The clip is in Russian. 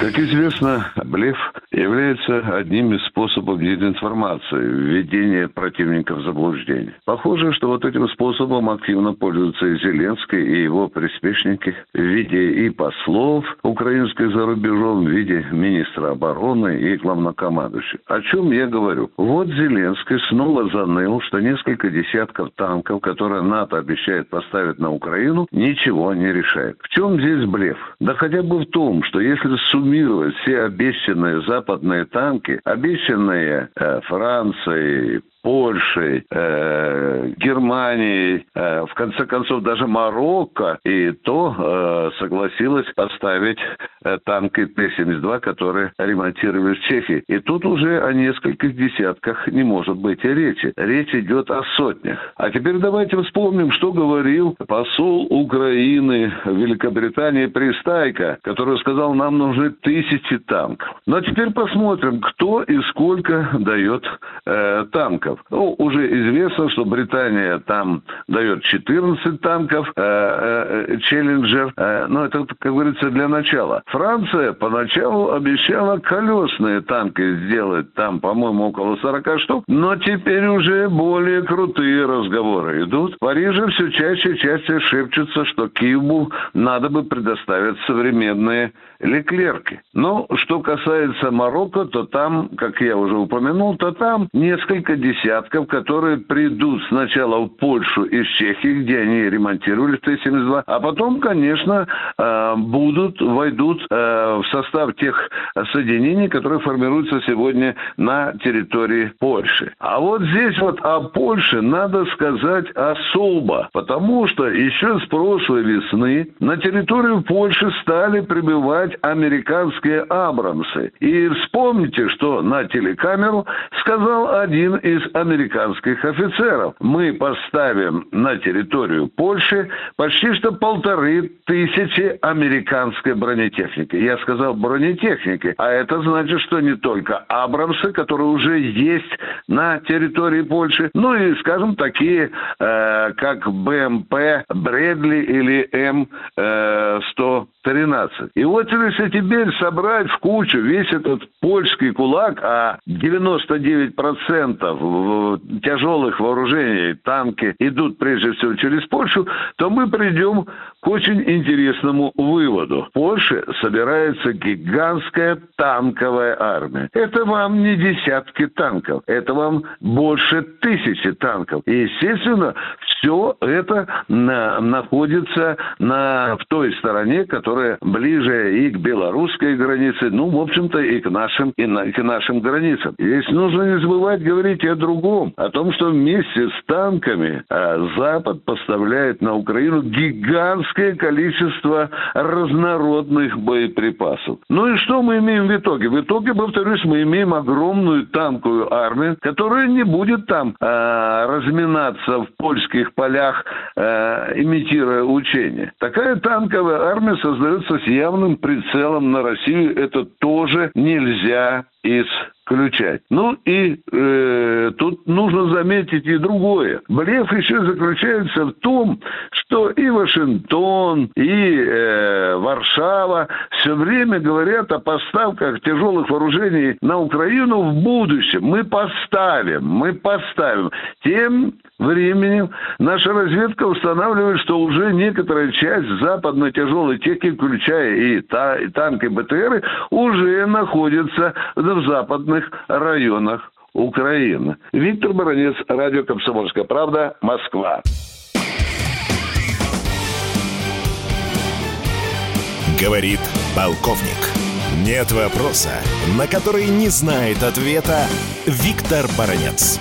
Как известно, блеф является одним из способов дезинформации, введения противника в заблуждение. Похоже, что вот этим способом активно пользуются и Зеленский, и его приспешники в виде и послов украинских за рубежом, в виде министра обороны и главнокомандующих. О чем я говорю? Вот Зеленский снова заныл, что несколько десятков танков, которые НАТО обещает поставить на Украину, ничего не решает. В чем здесь блеф? Да хотя бы в том, что если суммировать все обещанные западные танки, обещанные э, Францией, Польшей, э, Германией, э, в конце концов даже Марокко, и то э, согласилась поставить танки Т-72, которые ремонтировали в Чехии. И тут уже о нескольких десятках не может быть и речи. Речь идет о сотнях. А теперь давайте вспомним, что говорил посол Украины в Великобритании Пристайко, который сказал, нам нужны тысячи танков. Но теперь посмотрим, кто и сколько дает э, танков. Ну, уже известно, что Британия там дает 14 танков, э, э, Челленджер, э, но это, как говорится, для начала. Франция поначалу обещала колесные танки сделать, там, по-моему, около 40 штук, но теперь уже более крутые разговоры идут. В Париже все чаще и чаще шепчутся, что Киеву надо бы предоставить современные Леклерки. Но что касается Марокко, то там, как я уже упомянул, то там несколько десятков, которые придут сначала в Польшу из Чехии, где они ремонтировали Т-72, а потом, конечно, э, будут, войдут э, в состав тех соединений, которые формируются сегодня на территории Польши. А вот здесь вот о Польше надо сказать особо, потому что еще с прошлой весны на территорию Польши стали прибывать американские Абрамсы. И вспомните, что на телекамеру сказал один из американских офицеров. Мы поставим на территорию Польши почти что полторы тысячи американской бронетехники. Я сказал бронетехники, а это значит, что не только Абрамсы, которые уже есть на территории Польши, ну и, скажем, такие, э, как БМП Брэдли или М-100 13. И вот если теперь собрать в кучу весь этот польский кулак, а 99% тяжелых вооружений, танки идут прежде всего через Польшу, то мы придем к очень интересному выводу. В Польше собирается гигантская танковая армия. Это вам не десятки танков, это вам больше тысячи танков. И, естественно, все это на, находится на, в той стороне, которая ближе и к белорусской границе, ну, в общем-то, и к нашим, и на, к нашим границам. Здесь нужно не забывать говорить о другом, о том, что вместе с танками а, Запад поставляет на Украину гигантское количество разнородных боеприпасов. Ну и что мы имеем в итоге? В итоге, повторюсь, мы имеем огромную танковую армию, которая не будет там а, разминаться в польских полях, э, имитируя учения. Такая танковая армия создается с явным прицелом на Россию. Это тоже нельзя исключать. Ну и э, тут нужно заметить и другое. Блеф еще заключается в том, что и Вашингтон, и э, Варшава все время говорят о поставках тяжелых вооружений на Украину в будущем. Мы поставим, мы поставим. Тем временем наша разведка устанавливает, что уже некоторая часть западной тяжелой техники, включая и, та, и танки БТРы, уже находится в западных районах Украины. Виктор Баранец, радио «Комсомольская правда», Москва. Говорит полковник. Нет вопроса, на который не знает ответа Виктор Баранец.